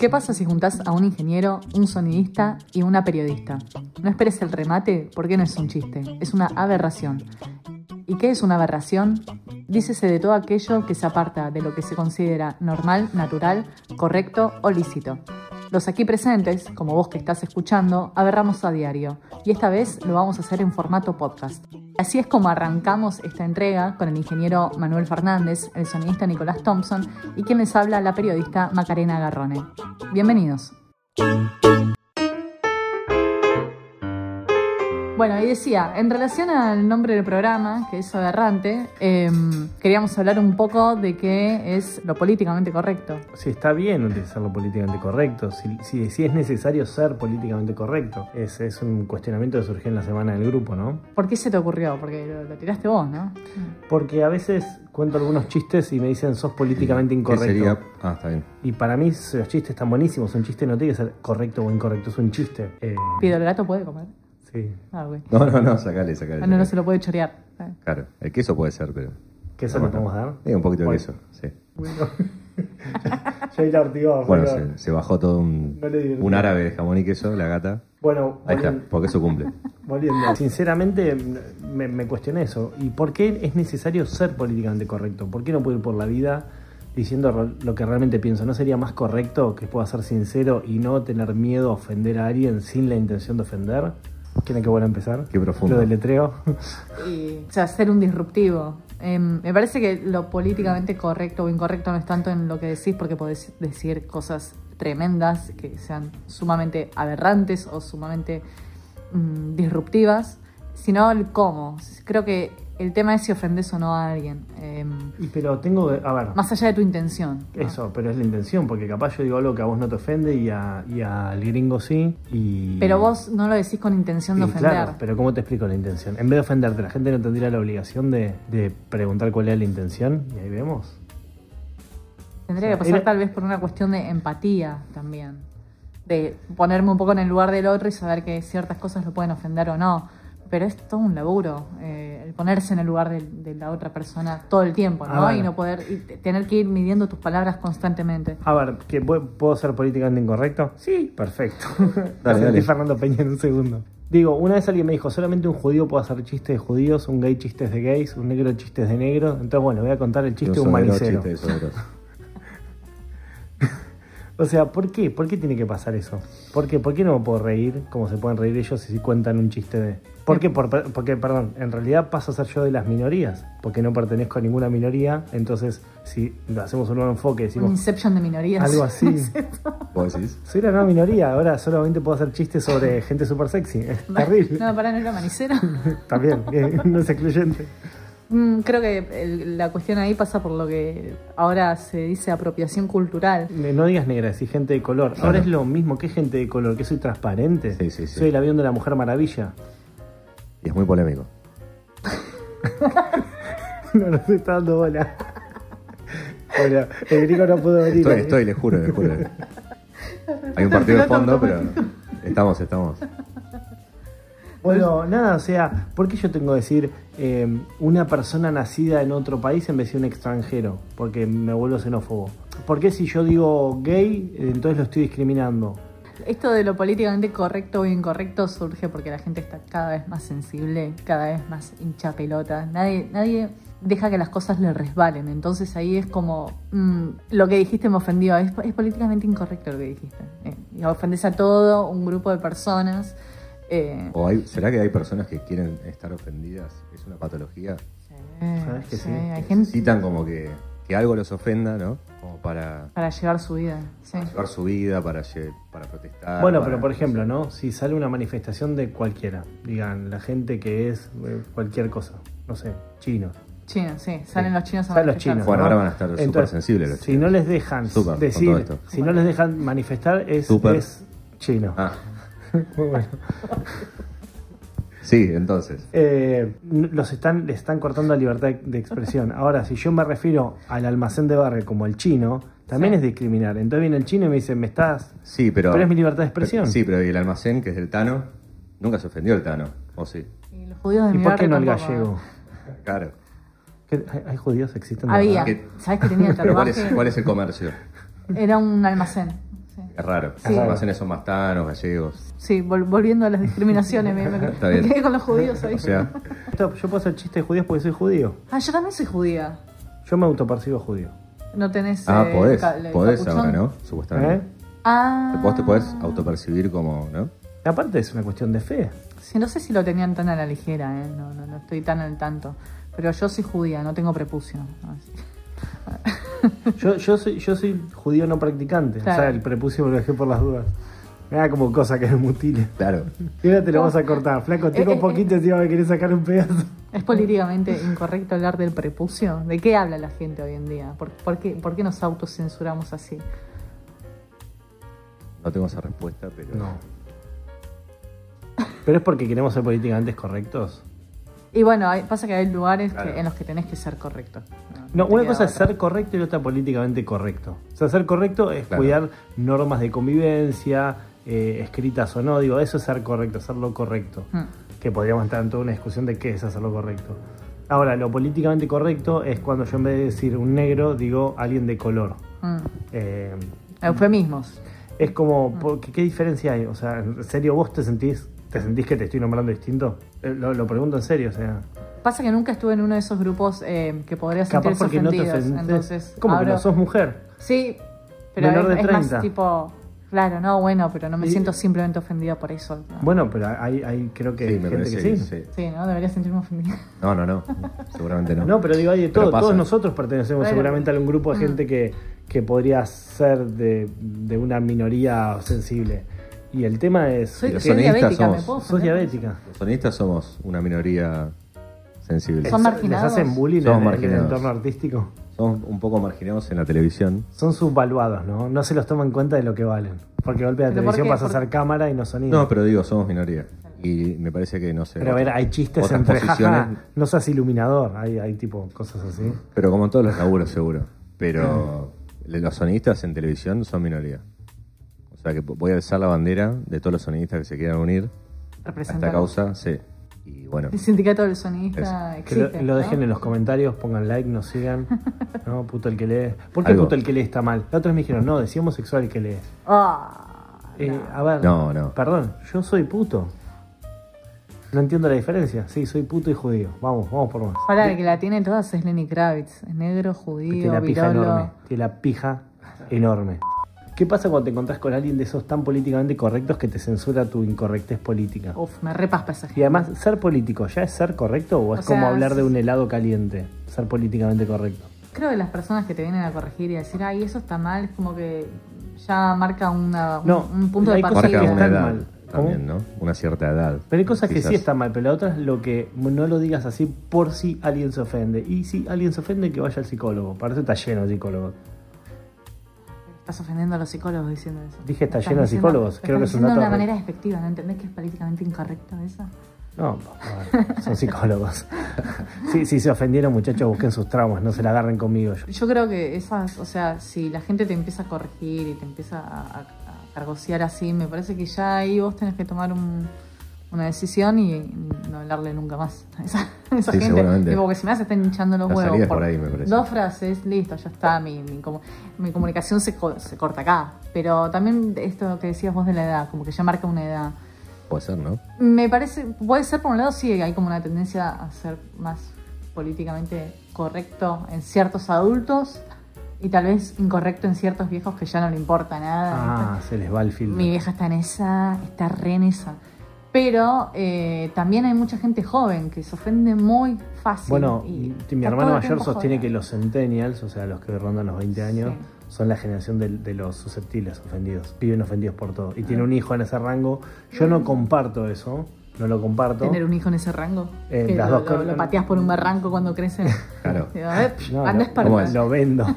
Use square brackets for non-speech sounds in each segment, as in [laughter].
¿Qué pasa si juntás a un ingeniero, un sonidista y una periodista? No esperes el remate porque no es un chiste, es una aberración. ¿Y qué es una aberración? Dícese de todo aquello que se aparta de lo que se considera normal, natural, correcto o lícito. Los aquí presentes, como vos que estás escuchando, aberramos a diario y esta vez lo vamos a hacer en formato podcast. Así es como arrancamos esta entrega con el ingeniero Manuel Fernández, el sonidista Nicolás Thompson y quien les habla la periodista Macarena Garrone. Bienvenidos. Bueno, y decía, en relación al nombre del programa, que es aberrante, em, queríamos hablar un poco de qué es lo políticamente correcto. Si está bien utilizar lo políticamente correcto, si, si, si es necesario ser políticamente correcto. Es, es un cuestionamiento que surgió en la semana del grupo, ¿no? ¿Por qué se te ocurrió? Porque lo, lo tiraste vos, ¿no? Porque a veces cuento algunos chistes y me dicen sos políticamente ¿Qué incorrecto. sería? Ah, está bien. Y para mí los chistes están buenísimos. Un chiste no tiene que ser correcto o incorrecto, es un chiste. Eh, Pido, ¿el gato puede comer? Sí. Ah. No, no, no, sacale, sacale. Ah, no, no se lo puede chorear. Ah. Claro, el queso puede ser, pero. ¿Qué se No, le no. podemos dar? Eh, un poquito de Bueno. queso, sí. Bueno. [laughs] ya ahí la ortigó, [laughs] Bueno, se, se bajó todo un, No un árabe de jamón y queso, la gata. Bueno, Ahí está, porque eso cumple. [laughs] volviendo. Sinceramente me, me cuestioné eso. ¿Y por qué es necesario ser políticamente correcto? ¿Por qué no puedo ir por la vida diciendo lo que realmente pienso? ¿No sería más correcto que pueda ser sincero y no tener miedo a ofender a alguien sin la intención de ofender? ¿Quieren que vuelva a empezar? Qué profundo. Lo del letreo. Y, o sea, ser un disruptivo. Em, me parece que lo políticamente correcto o incorrecto no es tanto en lo que decís, porque podés decir cosas tremendas que sean sumamente aberrantes o sumamente mm, disruptivas, sino el cómo. Creo que el tema es si ofendes o no a alguien, em, Y, pero tengo, a ver, más allá de tu intención. ¿no? eso, pero es la intención, porque capaz yo digo algo que a vos no te ofende y, a- y al gringo sí. Y... Pero vos no lo decís con intención de Y ofender. Claro, pero ¿cómo te explico la intención? En vez de ofenderte, la gente no tendría la obligación de, de preguntar cuál es la intención y ahí vemos. Tendría que O sea, pasar era- tal vez por una cuestión de empatía también. De ponerme un poco en el lugar del otro y saber que ciertas cosas lo pueden ofender o no. Pero es todo un laburo, eh, el ponerse en el lugar de, de la otra persona todo el tiempo, ¿no? A ver. Y no poder, y te- tener que ir midiendo tus palabras constantemente. A ver, ¿que pu- ¿puedo ser políticamente incorrecto? Sí, perfecto. [laughs] Dale, Sentí dale. Fernando Peña en un segundo. Digo, una vez alguien me dijo, solamente un judío puede hacer chistes de judíos, un gay chistes de gays, un negro chistes de negros. Entonces, bueno, voy a contar el chiste de un manicero. O sea, ¿por qué? ¿Por qué tiene que pasar eso? ¿Por qué? ¿Por qué no me puedo reír como se pueden reír ellos si cuentan un chiste de...? ¿Por qué? Por- porque, perdón, en realidad paso a ser yo de las minorías, porque no pertenezco a ninguna minoría, entonces si hacemos un nuevo enfoque, Un decimos inception de minorías. algo así, [laughs] ¿Vos decís? soy la nueva minoría, ahora solamente puedo hacer chistes sobre gente súper sexy, es terrible. No, para no era manicero. [laughs] También, no es excluyente. Mm, Creo que el- la cuestión ahí pasa por lo que ahora se dice apropiación cultural. No digas negra, decís gente de color. Claro. Ahora es lo mismo que gente de color, que soy transparente. Sí, sí, sí. Soy el avión de la Mujer Maravilla. Y es muy polémico. [laughs] No nos está dando bola. Bueno, el gringo no pudo venir. Estoy, estoy, les juro, les juro. Hay un partido de fondo, pero estamos, estamos. Bueno, nada, o sea, ¿por qué yo tengo que decir eh, una persona nacida en otro país en vez de un extranjero? Porque me vuelvo xenófobo. ¿Por qué si yo digo gay, entonces lo estoy discriminando? Esto de lo políticamente correcto o incorrecto surge porque la gente está cada vez más sensible, cada vez más hincha pelota. Nadie, nadie deja que las cosas le resbalen. Entonces ahí es como, mm, lo que dijiste me ofendió. Es, es políticamente incorrecto lo que dijiste. Eh, y ofendes a todo un grupo de personas. Eh, ¿O hay, será que hay personas que quieren estar ofendidas? ¿Es una patología? eh, ¿Sabes que sí? Hay gente Necesitan como que, que algo los ofenda, ¿no? Como para para llevar su vida. Sí. llevar su vida, para, lle- para protestar. Bueno, para- pero por ejemplo, ¿no? Si sale una manifestación de cualquiera, digan, la gente que es eh, cualquier cosa, no sé, chino. Chino, sí. Salen los chinos a Salen los manifestar. chinos. Bueno, ¿no? ahora van a estar súper sensibles los Si chinos. no les dejan decir, si no les dejan manifestar, es, es chino. Ah, [laughs] Muy bueno. sí, entonces. Eh, los están, les están cortando la libertad de expresión. Ahora, si yo me refiero al almacén de barrio como el chino, también Sí. es discriminar. Entonces viene el chino y me dice, me estás... Sí, pero. Pero es mi libertad de expresión. Sí, pero ¿y el almacén, que es del Tano? Nunca se ofendió el Tano, ¿o sí? Y los judíos de ¿Y mi por qué no el tampoco. gallego? Claro. ¿Qué- ¿Hay, hay judíos existen? de Había. ¿Qué? ¿Sabes que tenía el [laughs] Pero ¿cuál es, tatuaje? cuál es el comercio? Era un almacén. Sí. Es raro. Sí. Los almacenes son más tanos, gallegos. Sí, vol- volviendo a las discriminaciones, me, me- [laughs] Está me bien. quedé con los judíos ahí. O sea, [laughs] Esto, yo puedo hacer chistes de judíos porque soy judío. Ah, yo también soy judía. Yo me autopercibo judío. No tenés. ah, eh, podés, el podés capuchón? ahora, ¿no? ¿Eh? Supuestamente. Ah. Vos te podés autopercibir como, ¿no? Aparte es una cuestión de fe. Sí, no sé si lo tenían tan a la ligera, ¿eh? no, no, no estoy tan al tanto. Pero yo soy judía, no tengo prepucio. [laughs] Yo, yo, soy, yo soy judío no practicante. Claro. O sea, el prepucio me lo dejé por las dudas. Me da como cosa que me mutile. Claro. Y ahora te lo vas a cortar. Flaco, tengo Eh, un eh, poquito encima me querés sacar un pedazo. ¿Es políticamente incorrecto hablar del prepucio? ¿De qué habla la gente hoy en día? ¿Por, por qué, por qué nos autocensuramos así? No tengo esa respuesta, pero. No. Pero es porque queremos ser políticamente correctos. Y bueno, hay- pasa que hay lugares que- en los que tenés que ser correcto. No, una cosa es ser correcto y otra políticamente correcto. O sea, ser correcto es Claro. cuidar normas de convivencia, eh, escritas o no. Digo, eso es ser correcto, hacerlo correcto. Mm. Que podríamos estar en toda una discusión de qué es hacerlo correcto. Ahora, lo políticamente correcto es cuando yo en vez de decir un negro, digo alguien de color. Mm. Eh, Eufemismos. es como, porque, ¿qué diferencia hay? O sea, ¿en serio vos te sentís, te sentís que te estoy nombrando distinto? Eh, lo, lo pregunto en serio, o sea. Pasa que nunca estuve en uno de esos grupos eh, que podría Capaz sentirse porque no te ofendés. entonces, ¿Cómo que no? ¿Sos mujer? Sí, pero Menor de es, es más 30. tipo... Claro, no, bueno, pero no me Y- siento simplemente ofendida por eso. ¿no? Bueno, pero hay, hay creo que Sí, hay me gente parece que sí. sí. Sí, ¿no? Debería sentirme ofendida. No, no, no. Seguramente no. No, pero digo, hay de Pero todo. pasa. Todos nosotros pertenecemos Bueno. seguramente a un grupo de Mm. gente que, que podría ser de, de una minoría sensible. Y el tema es. Soy, los soy diabética, somos- ¿me puedo sos ofender? diabética. Los sonistas somos una minoría Son marginados. Les hacen bullying Somos en, en el marginados. entorno artístico. Somos un poco marginados en la televisión. Son subvaluados, ¿no? No se los toma en cuenta de lo que valen. Porque golpe de la ¿Pero por televisión pasa a ser cámara y no sonido. No, pero digo, somos minoría. Y me parece que no sé. Pero a ver, hay chistes otras entre posiciones, jaja, no seas iluminador. Hay, hay tipo cosas así. Pero como en todos los laburos, seguro. Pero los sonistas en televisión son minoría. O sea que voy a alzar la bandera de todos los sonistas que se quieran unir a esta causa, sí. Y bueno, El sindicato del sonista Que lo, existe. lo ¿no? dejen en los comentarios, pongan like, nos sigan. [laughs] No, puto el que lee. ¿Por qué Algo. puto el que lee está mal? La otra vez me dijeron, no, decía homosexual el que lee. Ah, Eh, no. a ver, No, no. perdón, yo soy puto. No entiendo la diferencia. Sí, soy puto y judío. Vamos, vamos por más. Ahora, el que la tiene todas es Lenny Kravitz. Es negro, Tiene judío, la pija virolo. enorme. Tiene la pija enorme. ¿Qué pasa cuando te encontrás con alguien de esos tan políticamente correctos que te censura tu incorrectez política? Uf, me repaspa esa Y gente. además, ¿ser político ya es ser correcto o es O sea, como hablar de un helado caliente? Ser políticamente correcto. Creo que las personas que te vienen a corregir y a decir, ay, eso está mal, es como que ya marca una, un, No, un punto de partida. que marca una están edad mal. También, ¿no? Una cierta edad. Pero hay cosas que Quizás. sí están mal, pero la otra es lo que no lo digas así por si alguien se ofende. Y si alguien se ofende, que vaya al psicólogo. Para eso está lleno de psicólogos. Estás ofendiendo a los psicólogos diciendo eso. Dije, está lleno de psicólogos. lo Creo que es un diciendo de dato una manera despectiva, ¿no entendés que es políticamente incorrecto eso? No, bueno, son psicólogos. Sí, si se ofendieron, muchachos, busquen sus traumas, no se la agarren conmigo. Yo- Yo creo que esas, o sea, si la gente te empieza a corregir y te empieza a, a, a cargosear así, me parece que ya ahí vos tenés que tomar un- una decisión y no hablarle nunca más a esa, a esa Sí, gente. seguramente. Tipo, que si me se están hinchando los La huevos. por ahí, me parece. Dos frases, listo, ya está. Mi, mi, comu- mi comunicación se, co- se corta acá. Pero también esto que decías vos de la edad, como que ya marca una edad. Puede ser, ¿no? Me parece, puede ser por un lado, sí, hay como una tendencia a ser más políticamente correcto en ciertos adultos y tal vez incorrecto en ciertos viejos que ya no le importa nada. Ah, se les va el filtro. Mi vieja está en esa, está re en esa. Pero eh, también hay mucha gente joven que se ofende muy fácil. Bueno, y mi hermano mayor sostiene jodido. que los centennials, o sea, los que rondan los 20 años, Sí. son la generación de, de los susceptibles, ofendidos. Viven ofendidos por todo. Y tiene un hijo en ese rango. Yo no comparto eso, no lo comparto. Tener un hijo en ese rango. Eh, que las lo, dos lo- cosas- lo pateas por un barranco cuando crece. [laughs] Claro. Digo, ver, No, lo, lo vendo, [laughs]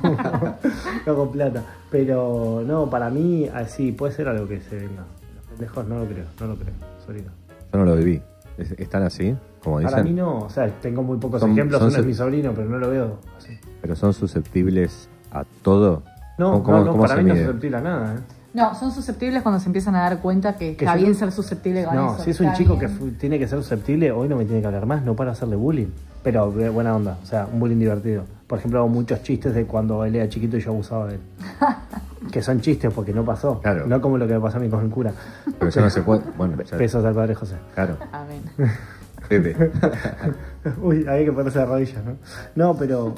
[laughs] no con plata. Pero no, para mí, así puede ser algo que se venga. Los pendejos no lo creo, no lo creo, solito. Yo no lo viví. Es- ¿Están así? Como dicen. Para mí no, o sea, tengo muy pocos Son- ejemplos, son uno es mi sobrino, pero no lo veo así. Pero son susceptibles a todo. No, ¿Cómo- no, no, cómo para mí no es mide? susceptible a nada, ¿eh? No, son susceptibles cuando se empiezan a dar cuenta que, Que está yo- bien ser susceptible con No, eso. si es un chico que bien. fu- tiene que ser susceptible, hoy no me tiene que hablar más, no para hacerle bullying. Pero de buena onda, o sea, un bullying divertido. Por ejemplo, hago muchos chistes de cuando él era chiquito y yo abusaba de él. [laughs] Que son chistes porque no pasó. Claro. No como lo que me pasó a mí con el cura. Pero eso no se puede. Bueno, ya- Besos al padre José. claro. Amén. [laughs] Uy, había que ponerse de rodillas, ¿no? No, pero.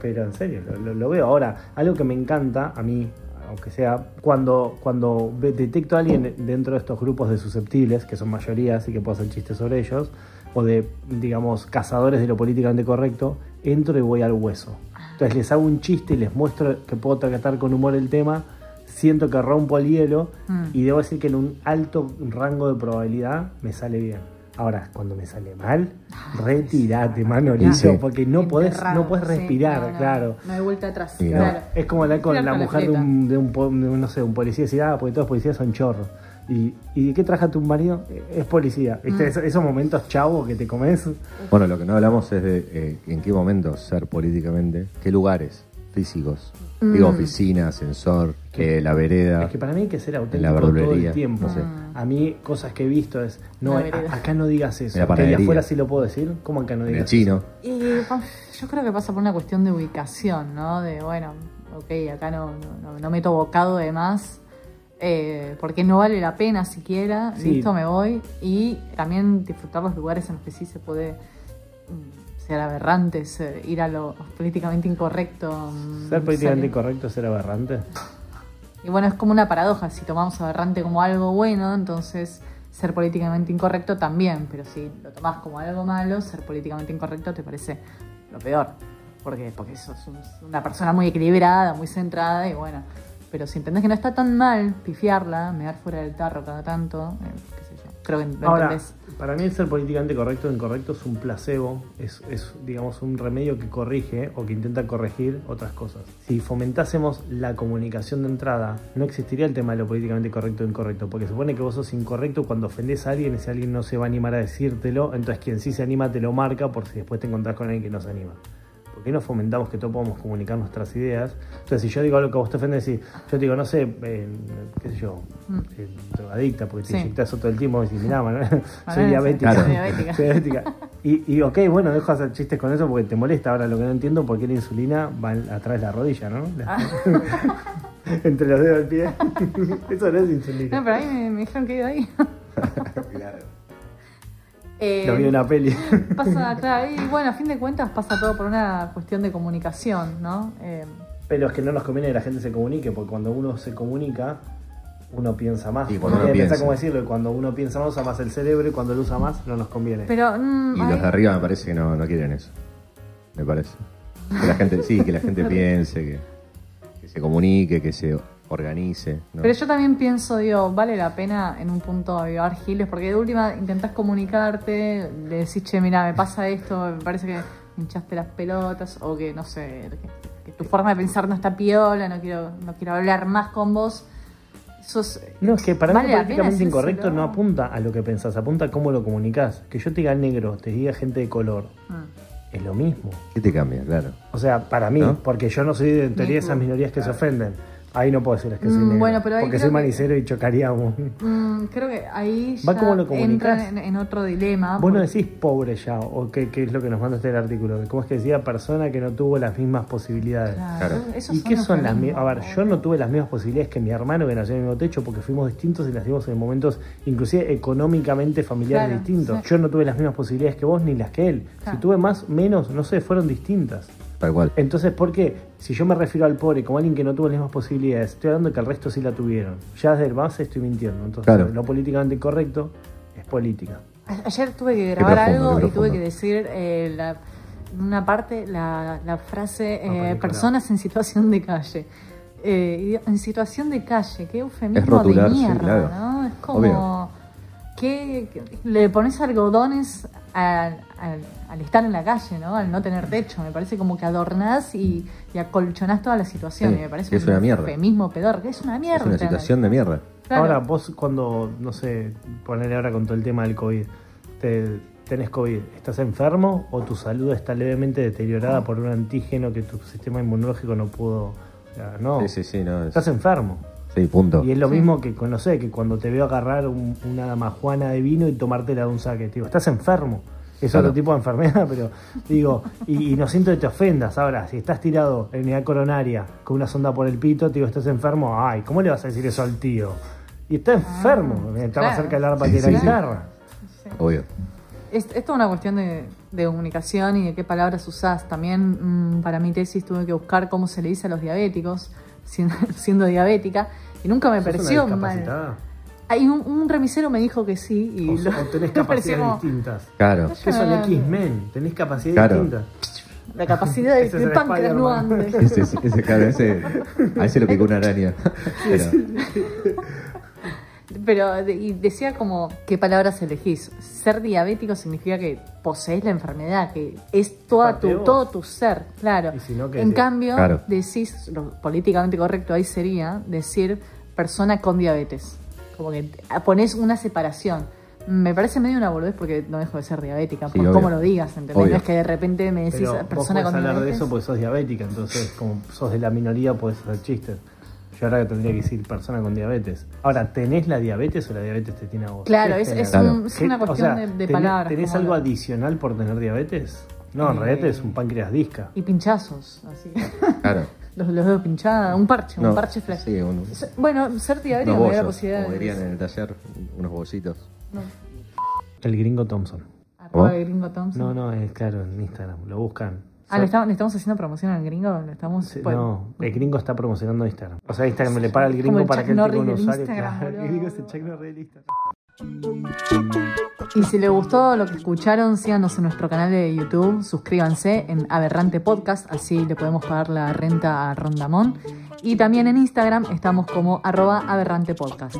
Pero en serio, lo, veo ahora. Algo que me encanta a mí, aunque sea, cuando, cuando detecto a alguien dentro de estos grupos de susceptibles, que son mayorías y que puedo hacer chistes sobre ellos, o de, digamos, cazadores de lo políticamente correcto, entro y voy al hueso. Entonces les hago un chiste y les muestro que puedo tratar con humor el tema, siento que rompo el hielo Mm. y debo decir que en un alto rango de probabilidad me sale bien. Ahora, cuando me sale mal, retirate, Manolito, Sí. porque no podés, no podés sí, respirar, no, no, claro. No hay vuelta atrás. Sí, claro. Es como hablar con la mujer de un, de, un, po- de un, no sé, un policía y decir, ah, porque todos los policías son chorros. ¿Y, ¿Y de qué trabaja tu marido? Eh, Es policía. ¿Viste? Mm. Esos, esos momentos chavos que te comes. Bueno, lo que no hablamos es de eh, en qué momento ser políticamente, qué lugares físicos. Digo, Mm. oficina, ascensor, que la vereda. Es que para mí hay que ser auténtico la todo el tiempo. no sé. A mí, cosas que he visto es, no, a- acá no digas eso. En la que afuera sí lo puedo decir. ¿Cómo acá no en el digas chino. Y pa- yo creo que pasa por una cuestión de ubicación, ¿no? De, bueno, ok, acá no, no, no meto bocado de más, eh, porque no vale la pena siquiera, Sí. listo, me voy. Y también disfrutar los lugares en los que sí se puede mm, ser aberrante, ser- ir a lo políticamente incorrecto. mm, Ser políticamente salir- incorrecto es ser aberrante. Y bueno, es como una paradoja, si tomamos aberrante como algo bueno, entonces ser políticamente incorrecto también, pero si lo tomás como algo malo, ser políticamente incorrecto te parece lo peor, porque porque sos un- una persona muy equilibrada, muy centrada y bueno, pero si entendés que no está tan mal pifiarla, mear fuera del tarro cada tanto, eh, qué sé yo, creo que lo Ahora, entendés. para mí el ser políticamente correcto o incorrecto es un placebo, es, es, digamos un remedio que corrige o que intenta corregir otras cosas. Si fomentásemos la comunicación de entrada, no existiría el tema de lo políticamente correcto o incorrecto, porque se supone que vos sos incorrecto cuando ofendés a alguien, ese alguien no se va a animar a decírtelo, entonces quien sí se anima te lo marca por si después te encontrás con alguien que no se anima. ¿Por qué no fomentamos que todos podamos comunicar nuestras ideas? Entonces, si yo digo algo que a vos te ofende, decir, yo te digo, no sé, eh, qué sé yo, Mm. eh, drogadicta, porque te Sí. inyectas todo el tiempo, y decís, mirá, Ah, [laughs] [laughs] soy diabética. Claro. [laughs] Soy diabética. Soy diabética. Y, y ok, bueno, dejo de hacer chistes con eso porque te molesta. Ahora lo que no entiendo por qué la insulina va atrás de la rodilla, ¿no? Ah. Entre los dedos del pie. eso no es insulina. No, pero a mí me, me dijeron que iba ahí. Eh, Lo vi en una peli. [laughs] Pasa, [laughs] claro, y bueno, a fin de cuentas pasa todo por una cuestión de comunicación, ¿no? Eh, Pero es que no nos conviene que la gente se comunique, porque cuando uno se comunica, uno piensa más. Y cuando uno pensar piensa. cómo decirlo, y cuando uno piensa más, usa más el cerebro, y cuando lo usa más, no nos conviene. pero. mm, Y ay, los de arriba me parece que no, no quieren eso. Me parece. Que la gente, sí, que la gente [laughs] piense, que, que se comunique, que se organice. ¿no? Pero yo también pienso, digo, vale la pena en un punto avivar giles, porque de última intentás comunicarte, le decís, che, mira, me pasa esto, me parece que me hinchaste las pelotas, o que, no sé, que, que tu forma de pensar no está piola, no quiero, no quiero hablar más con vos. Sos, No, es que para Vale mí políticamente incorrecto no apunta a lo que pensás, apunta a cómo lo comunicás. Que yo te diga negro, te diga gente de color, Mm. es lo mismo. ¿Qué te cambia? Claro. O sea, para mí, ¿No? porque yo no soy de en teoría de esas minorías que se ofenden. Ahí no puedo decirles que soy Mm, negro. bueno, pero ahí porque soy que- manicero y chocaríamos. Mm, creo que ahí Va ya como lo entra en, en otro dilema. Vos no decís pobre ya, o qué, qué es lo que nos manda este artículo. ¿Cómo es que decía persona que no tuvo las mismas posibilidades? Claro, ¿Y qué son las mismas? A ver, yo no tuve las mismas posibilidades que mi hermano que nació en el mismo techo porque fuimos distintos y las dimos en momentos inclusive económicamente familiares Claro, distintos. sí. Yo no tuve las mismas posibilidades que vos ni las que él. Claro. Si tuve más, menos, no sé, fueron distintas. Tal cual. Entonces, ¿por qué? Si yo me refiero al pobre como alguien que no tuvo las mismas posibilidades, estoy hablando de que el resto sí la tuvieron. Ya desde el base estoy mintiendo. Entonces, Claro. lo políticamente incorrecto es política. Ayer tuve que grabar profundo, algo y tuve que decir eh, la- una parte, la, la frase eh, personas en situación de calle. Eh, en situación de calle, qué eufemismo Es rotular, de sí, mierda, claro. ¿no? Es como Obvio. que le pones algodones al, al- al estar en la calle, ¿no? Al no tener techo. Me parece como que adornás y, y acolchonás toda la situación. Sí, y me parece que es un una mierda. eufemismo pedor, que es una mierda. Es una situación de mierda. Claro. Ahora, vos cuando, no sé, ponerle ahora con todo el tema del COVID, te, tenés COVID, ¿estás enfermo o tu salud está levemente deteriorada por un antígeno que tu sistema inmunológico no pudo... no, Sí, sí, sí, no. es- estás enfermo. Sí, punto. Y es lo Sí. mismo que, con- no sé, que cuando te veo agarrar un- una damajuana de vino y tomártela de un saque. Te digo, estás enfermo. Es Claro. otro tipo de enfermedad, [laughs] pero digo, y, y no siento que te ofendas. Ahora, si estás tirado en unidad coronaria con una sonda por el pito, te digo, estás enfermo, ay, ¿cómo le vas a decir eso al tío? Y está enfermo, más claro. cerca del arpa que de Sí, la sí. guitarra. Obvio. Es, es toda una cuestión de, de comunicación y de qué palabras usás. También mm, para mi tesis tuve que buscar cómo se le dice a los diabéticos, [laughs] siendo, siendo diabética, y nunca me ¿Sos una pareció mal. Hay un, un remisero me dijo que sí y O, lo- o tenés [laughs] capacidades como distintas. Claro. Que son. X-Men, tenés capacidades Claro. distintas. la capacidad [laughs] de, de páncreas no ande. Ese, ese, ese, claro, ese, a ese lo picó una araña. [laughs] Pero, Pero de- y decía como, ¿qué palabras elegís? Ser diabético significa que posees la enfermedad, que es toda tu, todo tu ser, claro. Y si no, ¿qué en cambio, Claro. decís, lo políticamente correcto ahí sería decir persona con diabetes. Como que pones una separación. Me parece medio una boludez porque no dejo de ser diabética, Sí, por obvio. cómo lo digas, ¿entendés? Obvio. No es que de repente me decís Pero vos persona podés con hablar diabetes. de eso porque sos diabética, entonces como sos de la minoría podés hacer chistes. Yo ahora que tendría que decir persona con diabetes. Ahora, ¿tenés la diabetes o la diabetes te tiene a vos? Claro, ¿Qué es, es, un- es ¿Qué- una o cuestión sea, de, de ¿tenés- palabras. ¿Tenés algo lo- adicional por tener diabetes? No, en Eh, realidad es un páncreas disca. Y pinchazos, así. claro. [laughs] los, los dedos pinchados, un parche, un parche flash. Sí, un- Bueno, ser unos me da la bollos, posibilidad como dirían en el taller, unos bollitos. No. El gringo Thompson. Arroba ¿Oh? de gringo Thompson. No, no, es claro, en Instagram. Lo buscan. Ah, ¿le estamos, le estamos haciendo promoción al gringo? ¿Le estamos, Sí, bueno, No, el gringo está promocionando Instagram. O sea, Instagram le paga al Como gringo el para Chuck que él tenga un Norris del usuario. Instagram, claro. boludo. [laughs] El gringo es el Chuck Norris del Instagram. Y si les gustó lo que escucharon, síganos en nuestro canal de YouTube, suscríbanse en Aberrante Podcast, así le podemos pagar la renta a Rondamón. Y también en Instagram estamos como arroba aberrante podcast.